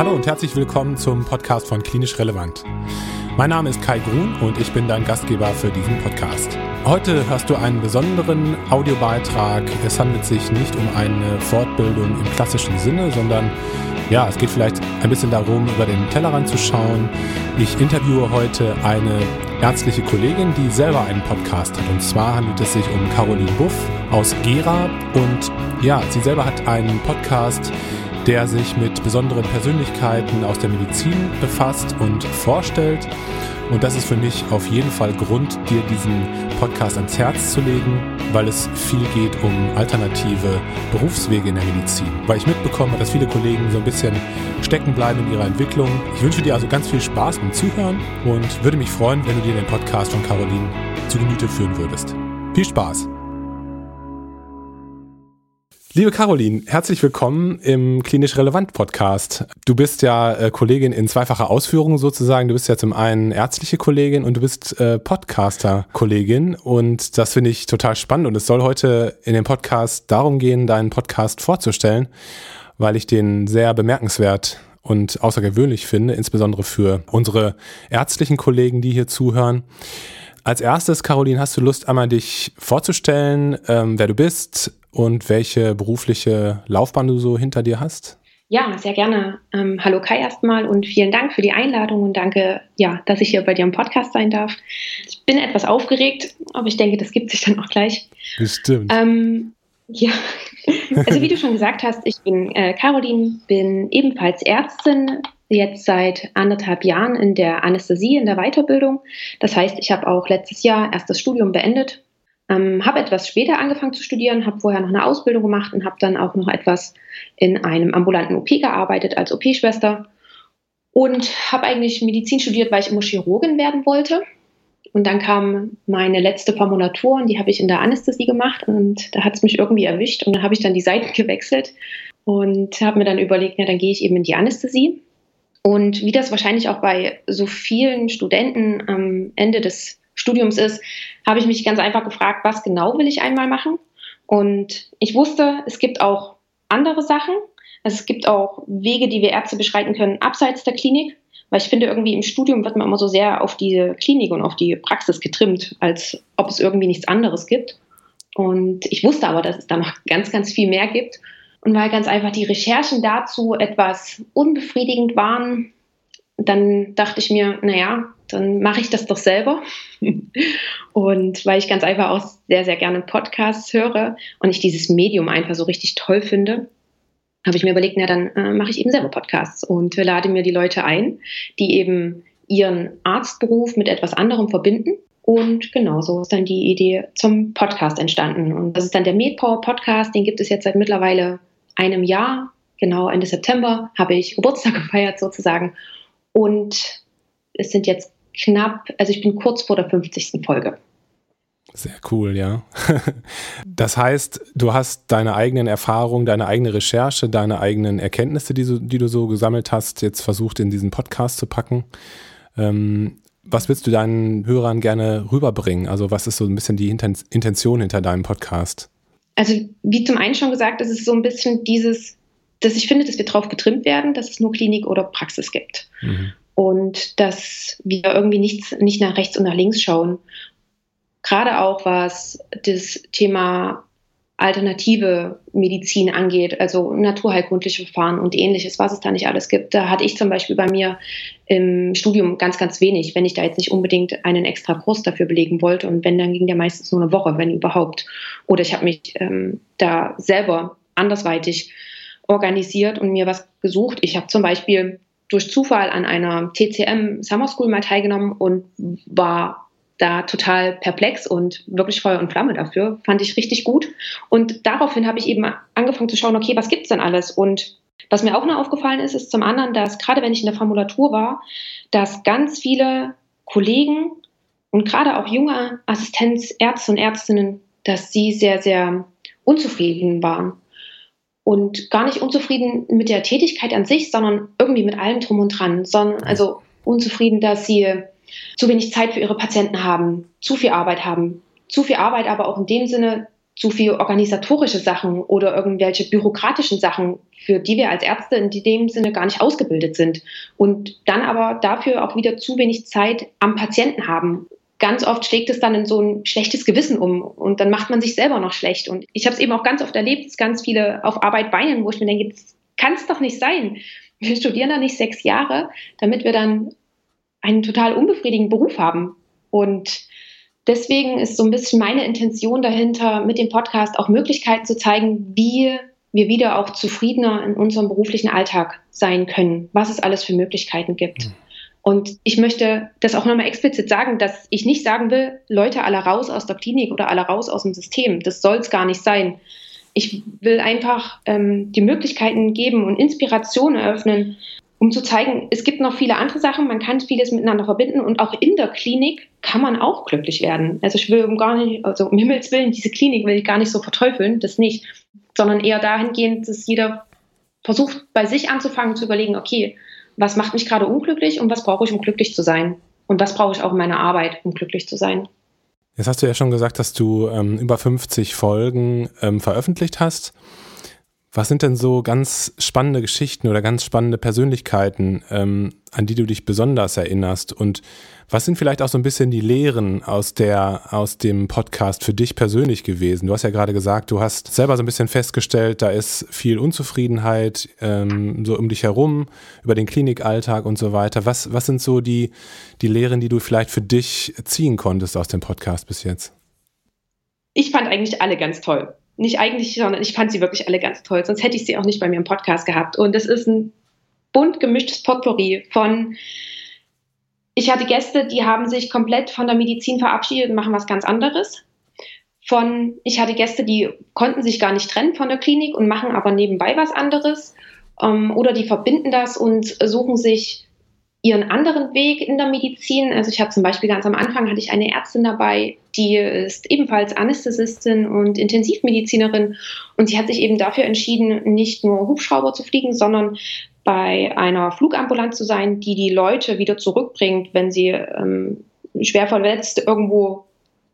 Hallo und herzlich willkommen zum Podcast von Klinisch Relevant. Mein Name ist Kai Grun und ich bin dein Gastgeber für diesen Podcast. Heute hörst du einen besonderen Audiobeitrag. Es handelt sich nicht um eine Fortbildung im klassischen Sinne, sondern ja, es geht vielleicht ein bisschen darum, über den Tellerrand zu schauen. Ich interviewe heute eine ärztliche Kollegin, die selber einen Podcast hat. Und zwar handelt es sich um Caroline Buff aus Gera. Und ja, sie selber hat einen Podcast, der sich mit besonderen Persönlichkeiten aus der Medizin befasst und vorstellt. Und das ist für mich auf jeden Fall Grund, dir diesen Podcast ans Herz zu legen, weil es viel geht um alternative Berufswege in der Medizin. Weil ich mitbekomme, dass viele Kollegen so ein bisschen stecken bleiben in ihrer Entwicklung. Ich wünsche dir also ganz viel Spaß beim Zuhören und würde mich freuen, wenn du dir den Podcast von Caroline zu Gemüte führen würdest. Viel Spaß! Liebe Caroline, herzlich willkommen im Klinisch Relevant Podcast. Du bist ja äh, Kollegin in zweifacher Ausführung sozusagen. Du bist ja zum einen ärztliche Kollegin und du bist äh, Podcaster-Kollegin. Und das finde ich total spannend. Und es soll heute in dem Podcast darum gehen, deinen Podcast vorzustellen, weil ich den sehr bemerkenswert und außergewöhnlich finde, insbesondere für unsere ärztlichen Kollegen, die hier zuhören. Als erstes, Caroline, hast du Lust, einmal dich vorzustellen, ähm, wer du bist, und welche berufliche Laufbahn du so hinter dir hast? Ja, sehr gerne. Ähm, hallo Kai erstmal und vielen Dank für die Einladung und danke, ja, dass ich hier bei dir im Podcast sein darf. Ich bin etwas aufgeregt, aber ich denke, das gibt sich dann auch gleich. Bestimmt. Ähm, ja, also wie du schon gesagt hast, ich bin äh, Caroline, bin ebenfalls Ärztin, jetzt seit anderthalb Jahren in der Anästhesie, in der Weiterbildung. Das heißt, ich habe auch letztes Jahr erst das Studium beendet ähm, habe etwas später angefangen zu studieren, habe vorher noch eine Ausbildung gemacht und habe dann auch noch etwas in einem ambulanten OP gearbeitet als OP-Schwester und habe eigentlich Medizin studiert, weil ich immer Chirurgin werden wollte. Und dann kam meine letzte Formulatur und die habe ich in der Anästhesie gemacht und da hat es mich irgendwie erwischt und dann habe ich dann die Seiten gewechselt und habe mir dann überlegt, ja, dann gehe ich eben in die Anästhesie. Und wie das wahrscheinlich auch bei so vielen Studenten am Ende des Studiums ist, habe ich mich ganz einfach gefragt, was genau will ich einmal machen? Und ich wusste, es gibt auch andere Sachen. Es gibt auch Wege, die wir Ärzte beschreiten können, abseits der Klinik. Weil ich finde, irgendwie im Studium wird man immer so sehr auf die Klinik und auf die Praxis getrimmt, als ob es irgendwie nichts anderes gibt. Und ich wusste aber, dass es da noch ganz, ganz viel mehr gibt. Und weil ganz einfach die Recherchen dazu etwas unbefriedigend waren, dann dachte ich mir, naja, dann mache ich das doch selber. und weil ich ganz einfach auch sehr, sehr gerne Podcasts höre und ich dieses Medium einfach so richtig toll finde, habe ich mir überlegt, na dann äh, mache ich eben selber Podcasts und lade mir die Leute ein, die eben ihren Arztberuf mit etwas anderem verbinden. Und genau so ist dann die Idee zum Podcast entstanden. Und das ist dann der MedPower Podcast, den gibt es jetzt seit mittlerweile einem Jahr. Genau Ende September habe ich Geburtstag gefeiert sozusagen. Und es sind jetzt knapp, also ich bin kurz vor der 50. Folge. Sehr cool, ja. Das heißt, du hast deine eigenen Erfahrungen, deine eigene Recherche, deine eigenen Erkenntnisse, die, so, die du so gesammelt hast, jetzt versucht in diesen Podcast zu packen. Ähm, was willst du deinen Hörern gerne rüberbringen? Also was ist so ein bisschen die Intention hinter deinem Podcast? Also wie zum einen schon gesagt, ist es so ein bisschen dieses, dass ich finde, dass wir darauf getrimmt werden, dass es nur Klinik oder Praxis gibt. Mhm und dass wir irgendwie nichts, nicht nach rechts und nach links schauen. Gerade auch was das Thema alternative Medizin angeht, also naturheilkundliche Verfahren und ähnliches, was es da nicht alles gibt. Da hatte ich zum Beispiel bei mir im Studium ganz, ganz wenig, wenn ich da jetzt nicht unbedingt einen extra Kurs dafür belegen wollte. Und wenn, dann ging der meistens nur eine Woche, wenn überhaupt. Oder ich habe mich ähm, da selber andersweitig organisiert und mir was gesucht. Ich habe zum Beispiel durch Zufall an einer TCM Summer School mal teilgenommen und war da total perplex und wirklich Feuer und Flamme dafür. Fand ich richtig gut. Und daraufhin habe ich eben angefangen zu schauen, okay, was gibt es denn alles? Und was mir auch noch aufgefallen ist, ist zum anderen, dass gerade wenn ich in der Formulatur war, dass ganz viele Kollegen und gerade auch junge Assistenzärzte und Ärztinnen, dass sie sehr, sehr unzufrieden waren und gar nicht unzufrieden mit der Tätigkeit an sich, sondern irgendwie mit allem drum und dran, sondern also unzufrieden, dass sie zu wenig Zeit für ihre Patienten haben, zu viel Arbeit haben, zu viel Arbeit, aber auch in dem Sinne zu viel organisatorische Sachen oder irgendwelche bürokratischen Sachen, für die wir als Ärzte in dem Sinne gar nicht ausgebildet sind. Und dann aber dafür auch wieder zu wenig Zeit am Patienten haben. Ganz oft schlägt es dann in so ein schlechtes Gewissen um und dann macht man sich selber noch schlecht. Und ich habe es eben auch ganz oft erlebt, dass ganz viele auf Arbeit weinen, wo ich mir denke, das kann es doch nicht sein. Wir studieren da nicht sechs Jahre, damit wir dann einen total unbefriedigenden Beruf haben. Und deswegen ist so ein bisschen meine Intention dahinter, mit dem Podcast auch Möglichkeiten zu zeigen, wie wir wieder auch zufriedener in unserem beruflichen Alltag sein können, was es alles für Möglichkeiten gibt. Mhm. Und ich möchte das auch nochmal explizit sagen, dass ich nicht sagen will, Leute alle raus aus der Klinik oder alle raus aus dem System. Das soll es gar nicht sein. Ich will einfach ähm, die Möglichkeiten geben und Inspiration eröffnen, um zu zeigen, es gibt noch viele andere Sachen, man kann vieles miteinander verbinden und auch in der Klinik kann man auch glücklich werden. Also ich will um gar nicht, also um Himmels Willen, diese Klinik will ich gar nicht so verteufeln, das nicht, sondern eher dahingehend, dass jeder versucht, bei sich anzufangen, zu überlegen, okay, was macht mich gerade unglücklich und was brauche ich, um glücklich zu sein? Und was brauche ich auch in meiner Arbeit, um glücklich zu sein? Jetzt hast du ja schon gesagt, dass du ähm, über 50 Folgen ähm, veröffentlicht hast. Was sind denn so ganz spannende Geschichten oder ganz spannende Persönlichkeiten, ähm, an die du dich besonders erinnerst? Und was sind vielleicht auch so ein bisschen die Lehren aus der, aus dem Podcast für dich persönlich gewesen? Du hast ja gerade gesagt, du hast selber so ein bisschen festgestellt, da ist viel Unzufriedenheit ähm, so um dich herum, über den Klinikalltag und so weiter. Was, was sind so die, die Lehren, die du vielleicht für dich ziehen konntest aus dem Podcast bis jetzt? Ich fand eigentlich alle ganz toll nicht eigentlich, sondern ich fand sie wirklich alle ganz toll. Sonst hätte ich sie auch nicht bei mir im Podcast gehabt. Und es ist ein bunt gemischtes Potpourri von, ich hatte Gäste, die haben sich komplett von der Medizin verabschiedet und machen was ganz anderes. Von, ich hatte Gäste, die konnten sich gar nicht trennen von der Klinik und machen aber nebenbei was anderes. Ähm, oder die verbinden das und suchen sich ihren anderen Weg in der Medizin. Also ich habe zum Beispiel ganz am Anfang hatte ich eine Ärztin dabei, die ist ebenfalls Anästhesistin und Intensivmedizinerin und sie hat sich eben dafür entschieden, nicht nur Hubschrauber zu fliegen, sondern bei einer Flugambulanz zu sein, die die Leute wieder zurückbringt, wenn sie ähm, schwer verletzt irgendwo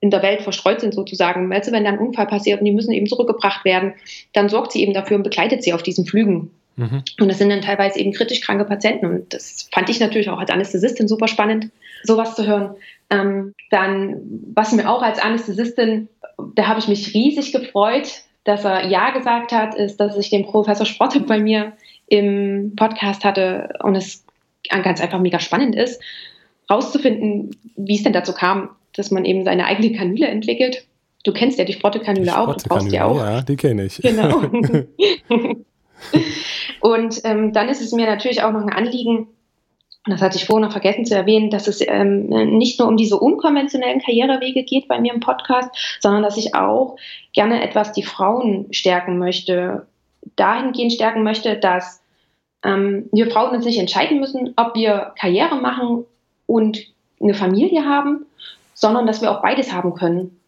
in der Welt verstreut sind sozusagen. Also wenn dann ein Unfall passiert und die müssen eben zurückgebracht werden, dann sorgt sie eben dafür und begleitet sie auf diesen Flügen. Mhm. Und das sind dann teilweise eben kritisch kranke Patienten. Und das fand ich natürlich auch als Anästhesistin super spannend, sowas zu hören. Ähm, dann, was mir auch als Anästhesistin, da habe ich mich riesig gefreut, dass er Ja gesagt hat, ist, dass ich den Professor Sprotte bei mir im Podcast hatte und es ganz einfach mega spannend ist, rauszufinden, wie es denn dazu kam, dass man eben seine eigene Kanüle entwickelt. Du kennst ja die Sprotte-Kanüle auch, du brauchst die auch. Ja, die kenne ich. Genau. Und ähm, dann ist es mir natürlich auch noch ein Anliegen, das hatte ich vorhin noch vergessen zu erwähnen, dass es ähm, nicht nur um diese unkonventionellen Karrierewege geht bei mir im Podcast, sondern dass ich auch gerne etwas die Frauen stärken möchte, dahingehend stärken möchte, dass ähm, wir Frauen uns nicht entscheiden müssen, ob wir Karriere machen und eine Familie haben, sondern dass wir auch beides haben können.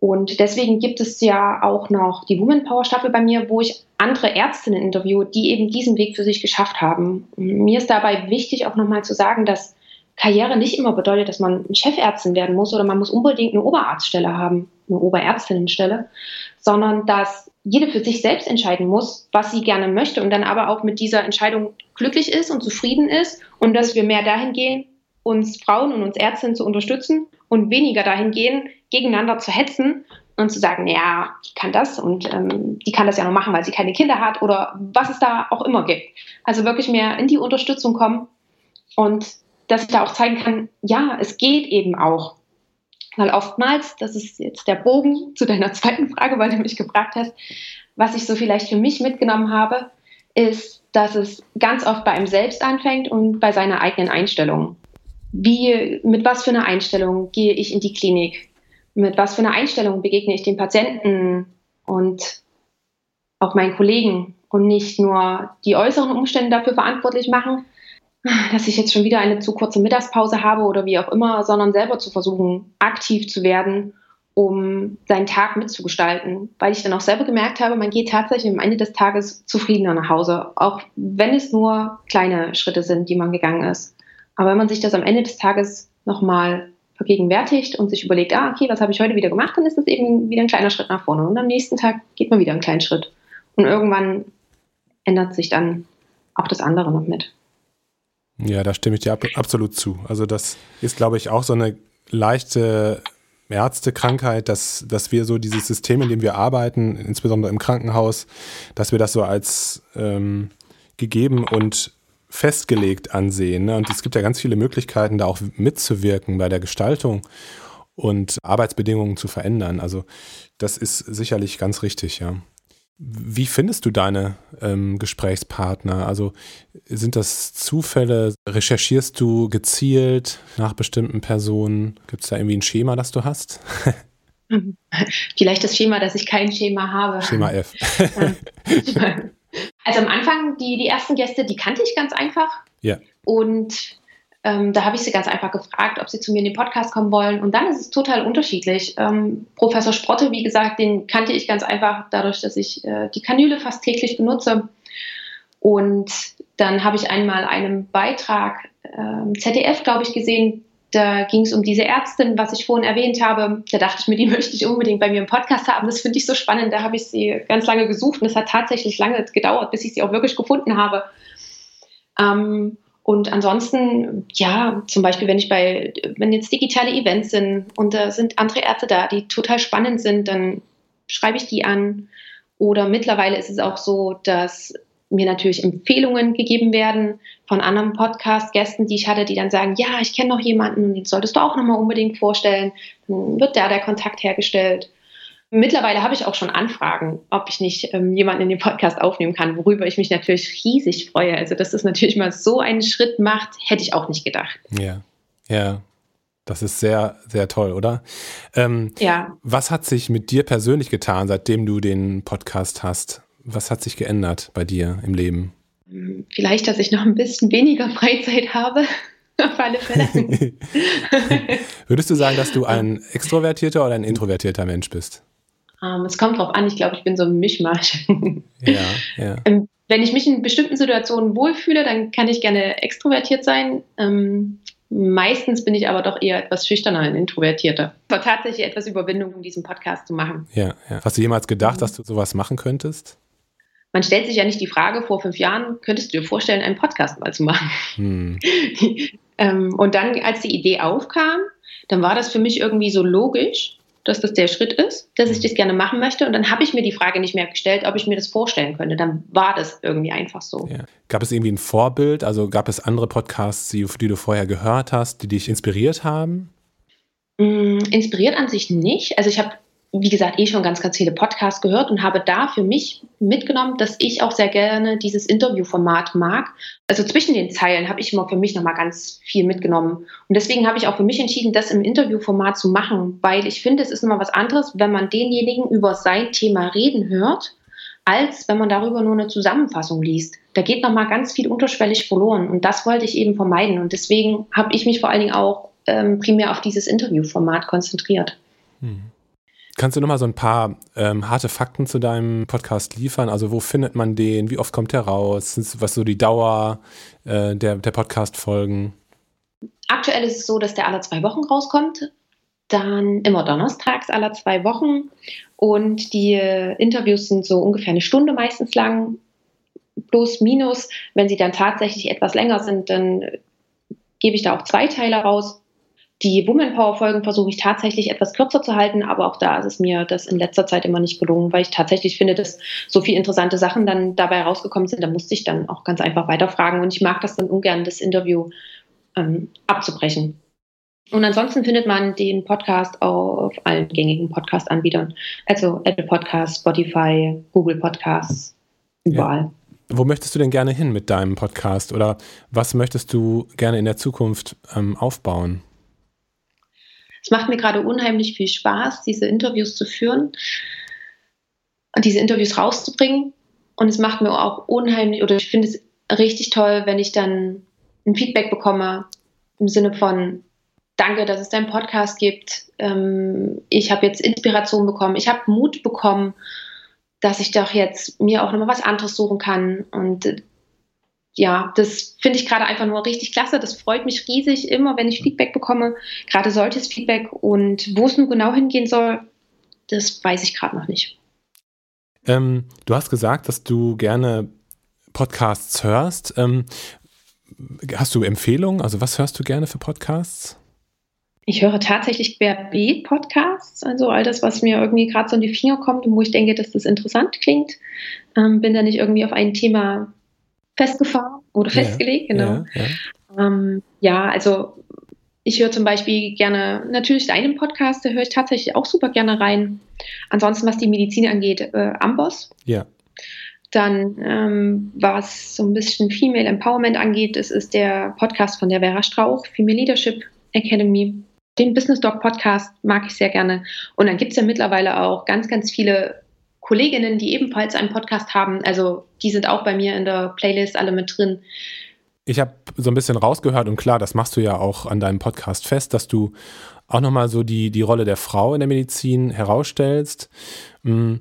Und deswegen gibt es ja auch noch die Woman Power Staffel bei mir, wo ich andere Ärztinnen interviewe, die eben diesen Weg für sich geschafft haben. Mir ist dabei wichtig auch nochmal zu sagen, dass Karriere nicht immer bedeutet, dass man Chefärztin werden muss oder man muss unbedingt eine Oberarztstelle haben, eine Oberärztinnenstelle, sondern dass jede für sich selbst entscheiden muss, was sie gerne möchte und dann aber auch mit dieser Entscheidung glücklich ist und zufrieden ist und dass wir mehr dahin gehen, uns Frauen und uns Ärztinnen zu unterstützen und weniger dahin gehen, gegeneinander zu hetzen und zu sagen, ja, die kann das und ähm, die kann das ja noch machen, weil sie keine Kinder hat oder was es da auch immer gibt. Also wirklich mehr in die Unterstützung kommen und dass ich da auch zeigen kann, ja, es geht eben auch. Weil oftmals, das ist jetzt der Bogen zu deiner zweiten Frage, weil du mich gefragt hast, was ich so vielleicht für mich mitgenommen habe, ist, dass es ganz oft bei einem selbst anfängt und bei seiner eigenen Einstellung. Wie, mit was für einer Einstellung gehe ich in die Klinik? Mit was für einer Einstellung begegne ich den Patienten und auch meinen Kollegen und nicht nur die äußeren Umstände dafür verantwortlich machen, dass ich jetzt schon wieder eine zu kurze Mittagspause habe oder wie auch immer, sondern selber zu versuchen, aktiv zu werden, um seinen Tag mitzugestalten, weil ich dann auch selber gemerkt habe, man geht tatsächlich am Ende des Tages zufriedener nach Hause, auch wenn es nur kleine Schritte sind, die man gegangen ist. Aber wenn man sich das am Ende des Tages nochmal vergegenwärtigt und sich überlegt, ah, okay, was habe ich heute wieder gemacht, dann ist das eben wieder ein kleiner Schritt nach vorne. Und am nächsten Tag geht man wieder einen kleinen Schritt. Und irgendwann ändert sich dann auch das andere noch mit. Ja, da stimme ich dir ab, absolut zu. Also das ist, glaube ich, auch so eine leichte Ärztekrankheit, dass, dass wir so dieses System, in dem wir arbeiten, insbesondere im Krankenhaus, dass wir das so als ähm, gegeben und festgelegt ansehen. Ne? Und es gibt ja ganz viele Möglichkeiten, da auch mitzuwirken bei der Gestaltung und Arbeitsbedingungen zu verändern. Also das ist sicherlich ganz richtig, ja. Wie findest du deine ähm, Gesprächspartner? Also sind das Zufälle? Recherchierst du gezielt nach bestimmten Personen? Gibt es da irgendwie ein Schema, das du hast? Vielleicht das Schema, dass ich kein Schema habe. Schema F. also am Anfang, die, die ersten Gäste, die kannte ich ganz einfach. Ja. Und ähm, da habe ich sie ganz einfach gefragt, ob sie zu mir in den Podcast kommen wollen. Und dann ist es total unterschiedlich. Ähm, Professor Sprotte, wie gesagt, den kannte ich ganz einfach dadurch, dass ich äh, die Kanüle fast täglich benutze. Und dann habe ich einmal einen Beitrag äh, ZDF, glaube ich, gesehen. Da ging es um diese Ärztin, was ich vorhin erwähnt habe. Da dachte ich mir, die möchte ich unbedingt bei mir im Podcast haben. Das finde ich so spannend. Da habe ich sie ganz lange gesucht und es hat tatsächlich lange gedauert, bis ich sie auch wirklich gefunden habe. Ähm, und ansonsten, ja, zum Beispiel, wenn ich bei, wenn jetzt digitale Events sind und da sind andere Ärzte da, die total spannend sind, dann schreibe ich die an. Oder mittlerweile ist es auch so, dass mir natürlich Empfehlungen gegeben werden von anderen Podcast-Gästen, die ich hatte, die dann sagen, ja, ich kenne noch jemanden, den solltest du auch nochmal unbedingt vorstellen. Dann wird da der Kontakt hergestellt. Mittlerweile habe ich auch schon Anfragen, ob ich nicht ähm, jemanden in den Podcast aufnehmen kann, worüber ich mich natürlich riesig freue. Also, dass das natürlich mal so einen Schritt macht, hätte ich auch nicht gedacht. Ja, ja. Das ist sehr, sehr toll, oder? Ähm, ja. Was hat sich mit dir persönlich getan, seitdem du den Podcast hast? Was hat sich geändert bei dir im Leben? Vielleicht, dass ich noch ein bisschen weniger Freizeit habe. Auf alle Fälle. Würdest du sagen, dass du ein extrovertierter oder ein introvertierter Mensch bist? Um, ähm, es kommt drauf an, ich glaube, ich bin so ein Mischmasch. ja, ja. Ähm, wenn ich mich in bestimmten Situationen wohlfühle, dann kann ich gerne extrovertiert sein. Ähm, meistens bin ich aber doch eher etwas schüchterner und introvertierter. War tatsächlich etwas Überwindung, um diesen Podcast zu machen. Ja, ja. Hast du jemals gedacht, dass du sowas machen könntest? Man stellt sich ja nicht die Frage, vor fünf Jahren könntest du dir vorstellen, einen Podcast mal zu machen. Hm. ähm, und dann, als die Idee aufkam, dann war das für mich irgendwie so logisch dass das der Schritt ist, dass ich mhm. das gerne machen möchte. Und dann habe ich mir die Frage nicht mehr gestellt, ob ich mir das vorstellen könnte. Dann war das irgendwie einfach so. Ja. Gab es irgendwie ein Vorbild? Also gab es andere Podcasts, die, die du vorher gehört hast, die dich inspiriert haben? Mm, inspiriert an sich nicht. Also ich habe wie gesagt, eh schon ganz, ganz viele Podcasts gehört und habe da für mich mitgenommen, dass ich auch sehr gerne dieses Interviewformat mag. Also zwischen den Zeilen habe ich immer für mich nochmal ganz viel mitgenommen. Und deswegen habe ich auch für mich entschieden, das im Interviewformat zu machen, weil ich finde, es ist nochmal was anderes, wenn man denjenigen über sein Thema reden hört, als wenn man darüber nur eine Zusammenfassung liest. Da geht nochmal ganz viel unterschwellig verloren. Und das wollte ich eben vermeiden. Und deswegen habe ich mich vor allen Dingen auch ähm, primär auf dieses Interviewformat konzentriert. Hm. Kannst du nochmal so ein paar ähm, harte Fakten zu deinem Podcast liefern? Also wo findet man den? Wie oft kommt der raus? Was so die Dauer äh, der, der Podcast-Folgen? Aktuell ist es so, dass der alle zwei Wochen rauskommt. Dann immer donnerstags alle zwei Wochen. Und die äh, Interviews sind so ungefähr eine Stunde meistens lang. Plus, minus. Wenn sie dann tatsächlich etwas länger sind, dann gebe ich da auch zwei Teile raus. Die Woman Power Folgen versuche ich tatsächlich etwas kürzer zu halten, aber auch da ist es mir das in letzter Zeit immer nicht gelungen, weil ich tatsächlich finde, dass so viele interessante Sachen dann dabei rausgekommen sind. Da musste ich dann auch ganz einfach weiterfragen und ich mag das dann ungern, das Interview ähm, abzubrechen. Und ansonsten findet man den Podcast auf allen gängigen Podcast-Anbietern. Also Apple Podcasts, Spotify, Google Podcasts, überall. Ja. Wo möchtest du denn gerne hin mit deinem Podcast oder was möchtest du gerne in der Zukunft ähm, aufbauen? Es macht mir gerade unheimlich viel Spaß, diese Interviews zu führen und diese Interviews rauszubringen. Und es macht mir auch unheimlich, oder ich finde es richtig toll, wenn ich dann ein Feedback bekomme im Sinne von, danke, dass es deinen Podcast gibt. Ähm, ich habe jetzt Inspiration bekommen, ich habe Mut bekommen, dass ich doch jetzt mir auch nochmal was anderes suchen kann. Und ja, das finde ich gerade einfach nur richtig klasse. Das freut mich riesig, immer wenn ich Feedback bekomme, gerade solches Feedback. Und wo es nun genau hingehen soll, das weiß ich gerade noch nicht. Ähm, du hast gesagt, dass du gerne Podcasts hörst. Ähm, hast du Empfehlungen? Also was hörst du gerne für Podcasts? Ich höre tatsächlich Querbeet-Podcasts, also all das, was mir irgendwie gerade so in die Finger kommt und wo ich denke, dass das interessant klingt. Ähm, bin da nicht irgendwie auf ein Thema festgefahren oder festgelegt, genau. Ähm, ja, also ich höre zum Beispiel gerne natürlich deinen Podcast, da höre ich tatsächlich auch super gerne rein. Ansonsten, was die Medizin angeht, äh, Amboss. Ja. Dann, ähm, was so ein bisschen Female Empowerment angeht, das ist der Podcast von der Vera Strauch, Female Leadership Academy. Den Business Dog Podcast mag ich sehr gerne. Und dann gibt es ja mittlerweile auch ganz, ganz viele Kolleginnen, die ebenfalls einen Podcast haben. Also die sind auch bei mir in der Playlist alle mit drin. Ich habe so ein bisschen rausgehört und klar, das machst du ja auch an deinem Podcast fest, dass du auch nochmal so die, die Rolle der Frau in der Medizin herausstellst. Hm.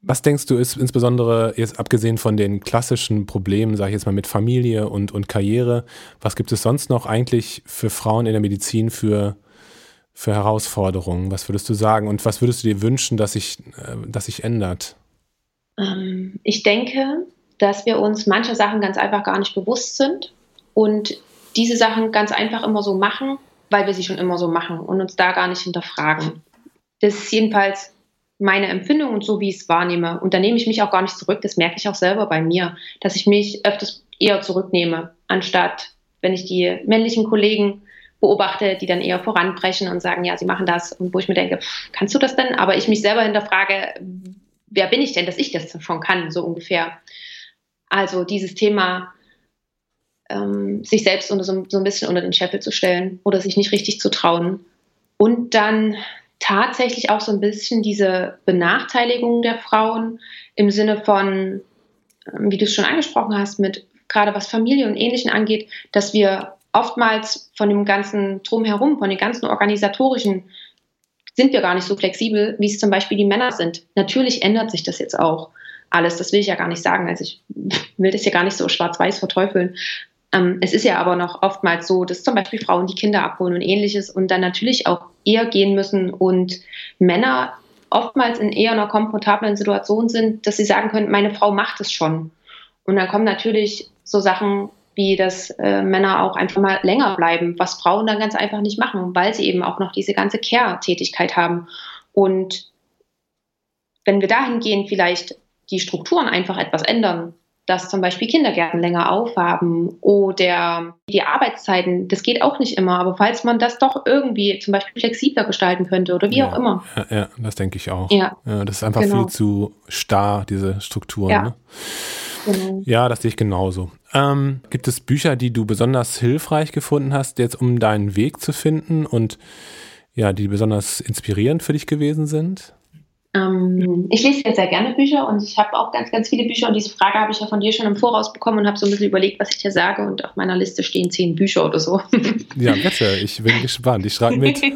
Was denkst du, ist insbesondere jetzt abgesehen von den klassischen Problemen, sage ich jetzt mal mit Familie und, und Karriere, was gibt es sonst noch eigentlich für Frauen in der Medizin für, für Herausforderungen? Was würdest du sagen und was würdest du dir wünschen, dass sich, äh, dass sich ändert? Ähm, ich denke, dass wir uns manche Sachen ganz einfach gar nicht bewusst sind und diese Sachen ganz einfach immer so machen, weil wir sie schon immer so machen und uns da gar nicht hinterfragen. Das ist jedenfalls meine Empfindung und so, wie ich es wahrnehme. Und da nehme ich mich auch gar nicht zurück. Das merke ich auch selber bei mir, dass ich mich öfters eher zurücknehme, anstatt wenn ich die männlichen Kollegen beobachte, die dann eher voranbrechen und sagen, ja, sie machen das. Und wo ich mir denke, kannst du das denn? Aber ich mich selber hinterfrage, wer bin ich denn, dass ich das schon kann, so ungefähr. Also dieses Thema, ähm, sich selbst unter so, so ein bisschen unter den Scheffel zu stellen oder sich nicht richtig zu trauen. Und dann tatsächlich auch so ein bisschen diese Benachteiligung der Frauen im Sinne von, ähm, wie du es schon angesprochen hast, mit gerade was Familie und Ähnlichen angeht, dass wir oftmals von dem ganzen Drumherum, von den ganzen organisatorischen, sind wir gar nicht so flexibel, wie es zum Beispiel die Männer sind. Natürlich ändert sich das jetzt auch alles. Das will ich ja gar nicht sagen. Also ich will das ja gar nicht so schwarz-weiß verteufeln. Ähm, es ist ja aber noch oftmals so, dass zum Beispiel Frauen die Kinder abholen und ähnliches und dann natürlich auch eher gehen müssen und Männer oftmals in eher einer komfortablen Situation sind, dass sie sagen können, meine Frau macht es schon. Und dann kommen natürlich so Sachen wie, dass äh, Männer auch einfach mal länger bleiben, was Frauen dann ganz einfach nicht machen, weil sie eben auch noch diese ganze Care-Tätigkeit haben. Und wenn wir dahin gehen, vielleicht die Strukturen einfach etwas ändern, dass zum Beispiel Kindergärten länger aufhaben oder die Arbeitszeiten, das geht auch nicht immer, aber falls man das doch irgendwie zum Beispiel flexibler gestalten könnte oder wie ja, auch immer. Ja, ja, das denke ich auch. Ja. ja das ist einfach genau. viel zu starr, diese Strukturen. Ja. Ne? Genau. Ja, das sehe ich genauso. Ähm, gibt es Bücher, die du besonders hilfreich gefunden hast, jetzt um deinen Weg zu finden und ja, die besonders inspirierend für dich gewesen sind? Ähm, ich lese ja sehr gerne Bücher und ich habe auch ganz, ganz viele Bücher und diese Frage habe ich ja von dir schon im Voraus bekommen und habe so ein bisschen überlegt, was ich dir sage und auf meiner Liste stehen zehn Bücher oder so. Ja, bitte, ich bin gespannt, ich schreibe mit.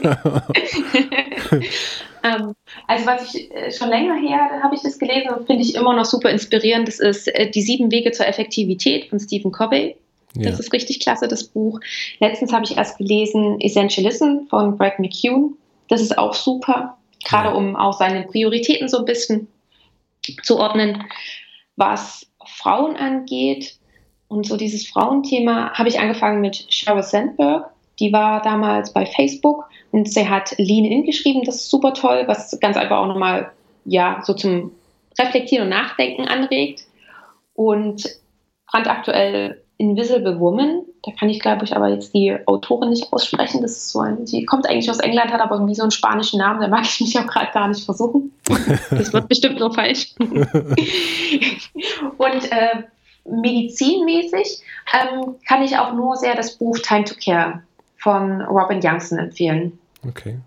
ähm, also was ich äh, schon länger her habe ich das gelesen und finde ich immer noch super inspirierend, das ist äh, Die sieben Wege zur Effektivität von Stephen Covey. Ja. Das ist richtig klasse, das Buch. Letztens habe ich erst gelesen Essentialism von Greg McCune. Das ist auch super gerade um auch seine Prioritäten so ein bisschen zu ordnen. Was Frauen angeht und so dieses Frauenthema, habe ich angefangen mit Sheryl Sandberg. Die war damals bei Facebook und sie hat Lean In geschrieben. Das ist super toll, was ganz einfach auch nochmal ja, so zum Reflektieren und Nachdenken anregt. Und brandaktuell Invisible Woman. Da kann ich, glaube ich, aber jetzt die Autorin nicht aussprechen. Das ist so ein, die kommt eigentlich aus England, hat aber irgendwie so einen spanischen Namen. Da mag ich mich auch gerade gar nicht versuchen. Das wird bestimmt nur falsch. Und äh, medizinmäßig ähm, kann ich auch nur sehr das Buch Time to Care von Robin Youngson empfehlen. Okay.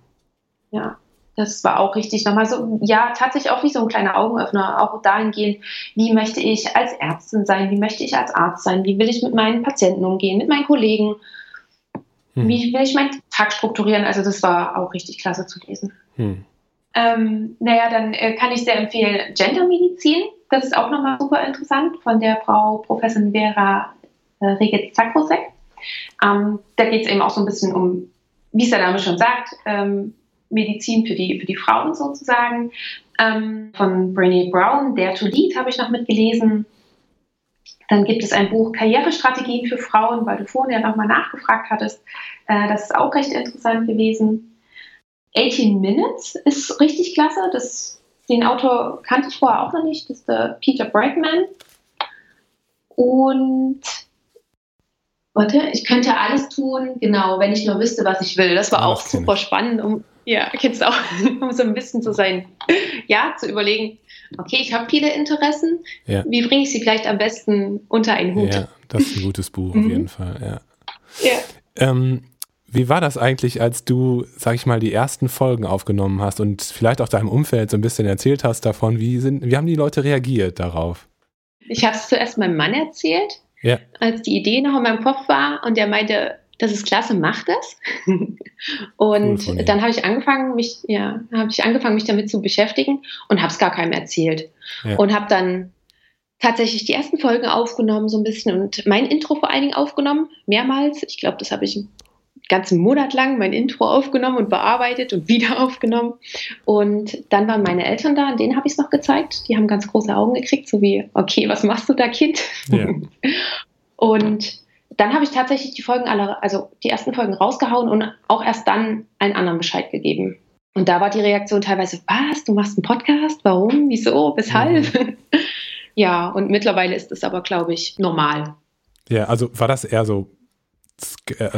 Ja das war auch richtig nochmal so, ja, tatsächlich auch wie so ein kleiner Augenöffner, auch dahingehend, wie möchte ich als Ärztin sein, wie möchte ich als Arzt sein, wie will ich mit meinen Patienten umgehen, mit meinen Kollegen, hm. wie will ich meinen Tag strukturieren. Also das war auch richtig klasse zu lesen. Hm. Ähm, naja, dann äh, kann ich sehr empfehlen Gendermedizin. Das ist auch nochmal super interessant von der Frau Professorin Vera äh, Regit Zakrosek. Ähm, da geht es eben auch so ein bisschen um, wie es der Name schon sagt, ähm, Medizin für die, für die Frauen sozusagen. Ähm, von Brené Brown, Dare to Lead, habe ich noch mitgelesen. Dann gibt es ein Buch Karrierestrategien für Frauen, weil du vorhin ja nochmal nachgefragt hattest. Äh, das ist auch recht interessant gewesen. 18 Minutes ist richtig klasse. Das, den Autor kannte ich vorher auch noch nicht. Das ist der Peter Bragman. Und warte, ich könnte alles tun, genau, wenn ich nur wüsste, was ich will. Das war auch super spannend, um, ja, kennst auch, um so ein bisschen zu sein, ja, zu überlegen, okay, ich habe viele Interessen, ja. wie bringe ich sie vielleicht am besten unter einen Hut? Ja, das ist ein gutes Buch auf mhm. jeden Fall, ja. ja. Ähm, wie war das eigentlich, als du, sag ich mal, die ersten Folgen aufgenommen hast und vielleicht auch deinem Umfeld so ein bisschen erzählt hast davon? Wie, sind, wie haben die Leute reagiert darauf? Ich habe es zuerst meinem Mann erzählt, ja. als die Idee noch in meinem Kopf war und der meinte, das ist klasse, mach das. und cool dann habe ich angefangen, mich, ja, habe ich angefangen, mich damit zu beschäftigen und habe es gar keinem erzählt. Ja. Und habe dann tatsächlich die ersten Folgen aufgenommen, so ein bisschen und mein Intro vor allen Dingen aufgenommen, mehrmals. Ich glaube, das habe ich ganzen Monat lang mein Intro aufgenommen und bearbeitet und wieder aufgenommen. Und dann waren meine Eltern da, und denen habe ich es noch gezeigt. Die haben ganz große Augen gekriegt, so wie, okay, was machst du da, Kind? Ja. und dann habe ich tatsächlich die Folgen alle, also die ersten Folgen rausgehauen und auch erst dann einen anderen Bescheid gegeben. Und da war die Reaktion teilweise, was, du machst einen Podcast? Warum? Wieso? Weshalb? Mhm. ja, und mittlerweile ist es aber, glaube ich, normal. Ja, also war das eher so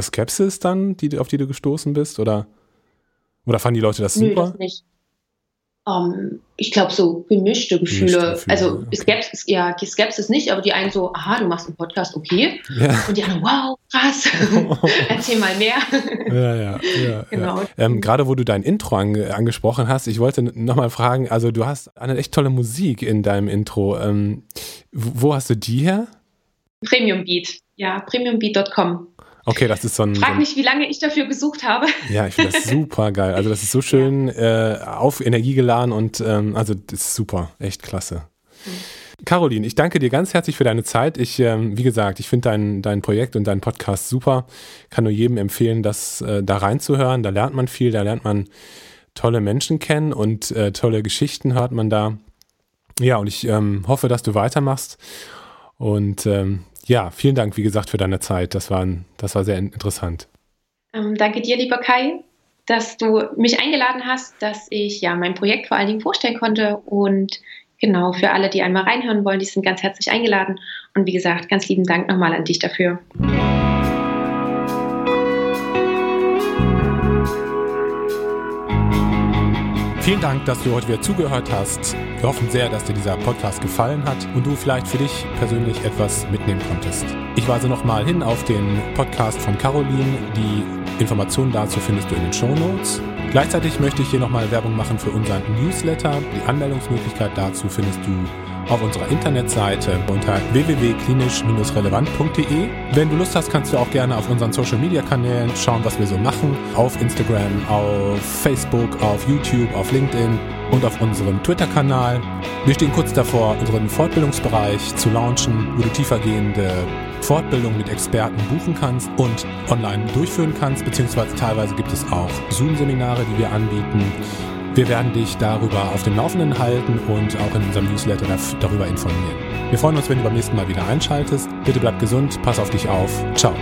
Skepsis dann, die, auf die du gestoßen bist? Oder, oder fanden die Leute das super? Nö, das nicht. Um, ähm, ich glaube, so gemischte Gefühle. Gemischte Gefühle also okay. Skepsis, ja, Skepsis nicht, aber die einen so, aha, du machst einen Podcast, okay. Ja. Und die anderen, wow, krass, erzähl mal mehr. ja, ja, ja. genau. Ja. Ähm, Gerade wo du dein Intro ange angesprochen hast, ich wollte nochmal fragen, also du hast eine echt tolle Musik in deinem Intro. Ähm, wo hast du die her? Premium Beat, ja, premiumbeat.com. Okay, das ist so ein. Frag so nicht, wie lange ich dafür gesucht habe. Ja, ich finde das super geil. Also, das ist so schön ja. äh, auf Energie geladen und ähm, also, das ist super. Echt klasse. Mhm. Caroline, ich danke dir ganz herzlich für deine Zeit. Ich, ähm, wie gesagt, ich finde dein, dein Projekt und dein Podcast super. Kann nur jedem empfehlen, das äh, da reinzuhören. Da lernt man viel, da lernt man tolle Menschen kennen und äh, tolle Geschichten hört man da. Ja, und ich ähm, hoffe, dass du weitermachst. Und ähm, ja, vielen Dank, wie gesagt, für deine Zeit. Das war, das war sehr interessant. Ähm, danke dir, lieber Kai, dass du mich eingeladen hast, dass ich ja mein Projekt vor allen Dingen vorstellen konnte. Und genau, für alle, die einmal reinhören wollen, die sind ganz herzlich eingeladen. Und wie gesagt, ganz lieben Dank nochmal an dich dafür. Vielen Dank, dass du heute wieder zugehört hast. Wir hoffen sehr, dass dir dieser Podcast gefallen hat und du vielleicht für dich persönlich etwas mitnehmen konntest. Ich weise nochmal hin auf den Podcast von Caroline. Die Informationen dazu findest du in den Show Notes. Gleichzeitig möchte ich hier nochmal Werbung machen für unseren Newsletter. Die Anmeldungsmöglichkeit dazu findest du auf unserer Internetseite unter www.klinisch-relevant.de. Wenn du Lust hast, kannst du auch gerne auf unseren Social Media Kanälen schauen, was wir so machen. Auf Instagram, auf Facebook, auf YouTube, auf LinkedIn und auf unserem Twitter-Kanal. Wir stehen kurz davor, unseren Fortbildungsbereich zu launchen, wo du tiefergehende Fortbildungen mit Experten buchen kannst und online durchführen kannst, beziehungsweise teilweise gibt es auch Zoom-Seminare, die wir anbieten. Wir werden dich darüber auf dem Laufenden halten und auch in unserem Newsletter darüber informieren. Wir freuen uns, wenn du beim nächsten Mal wieder einschaltest. Bitte bleib gesund, pass auf dich auf. Ciao.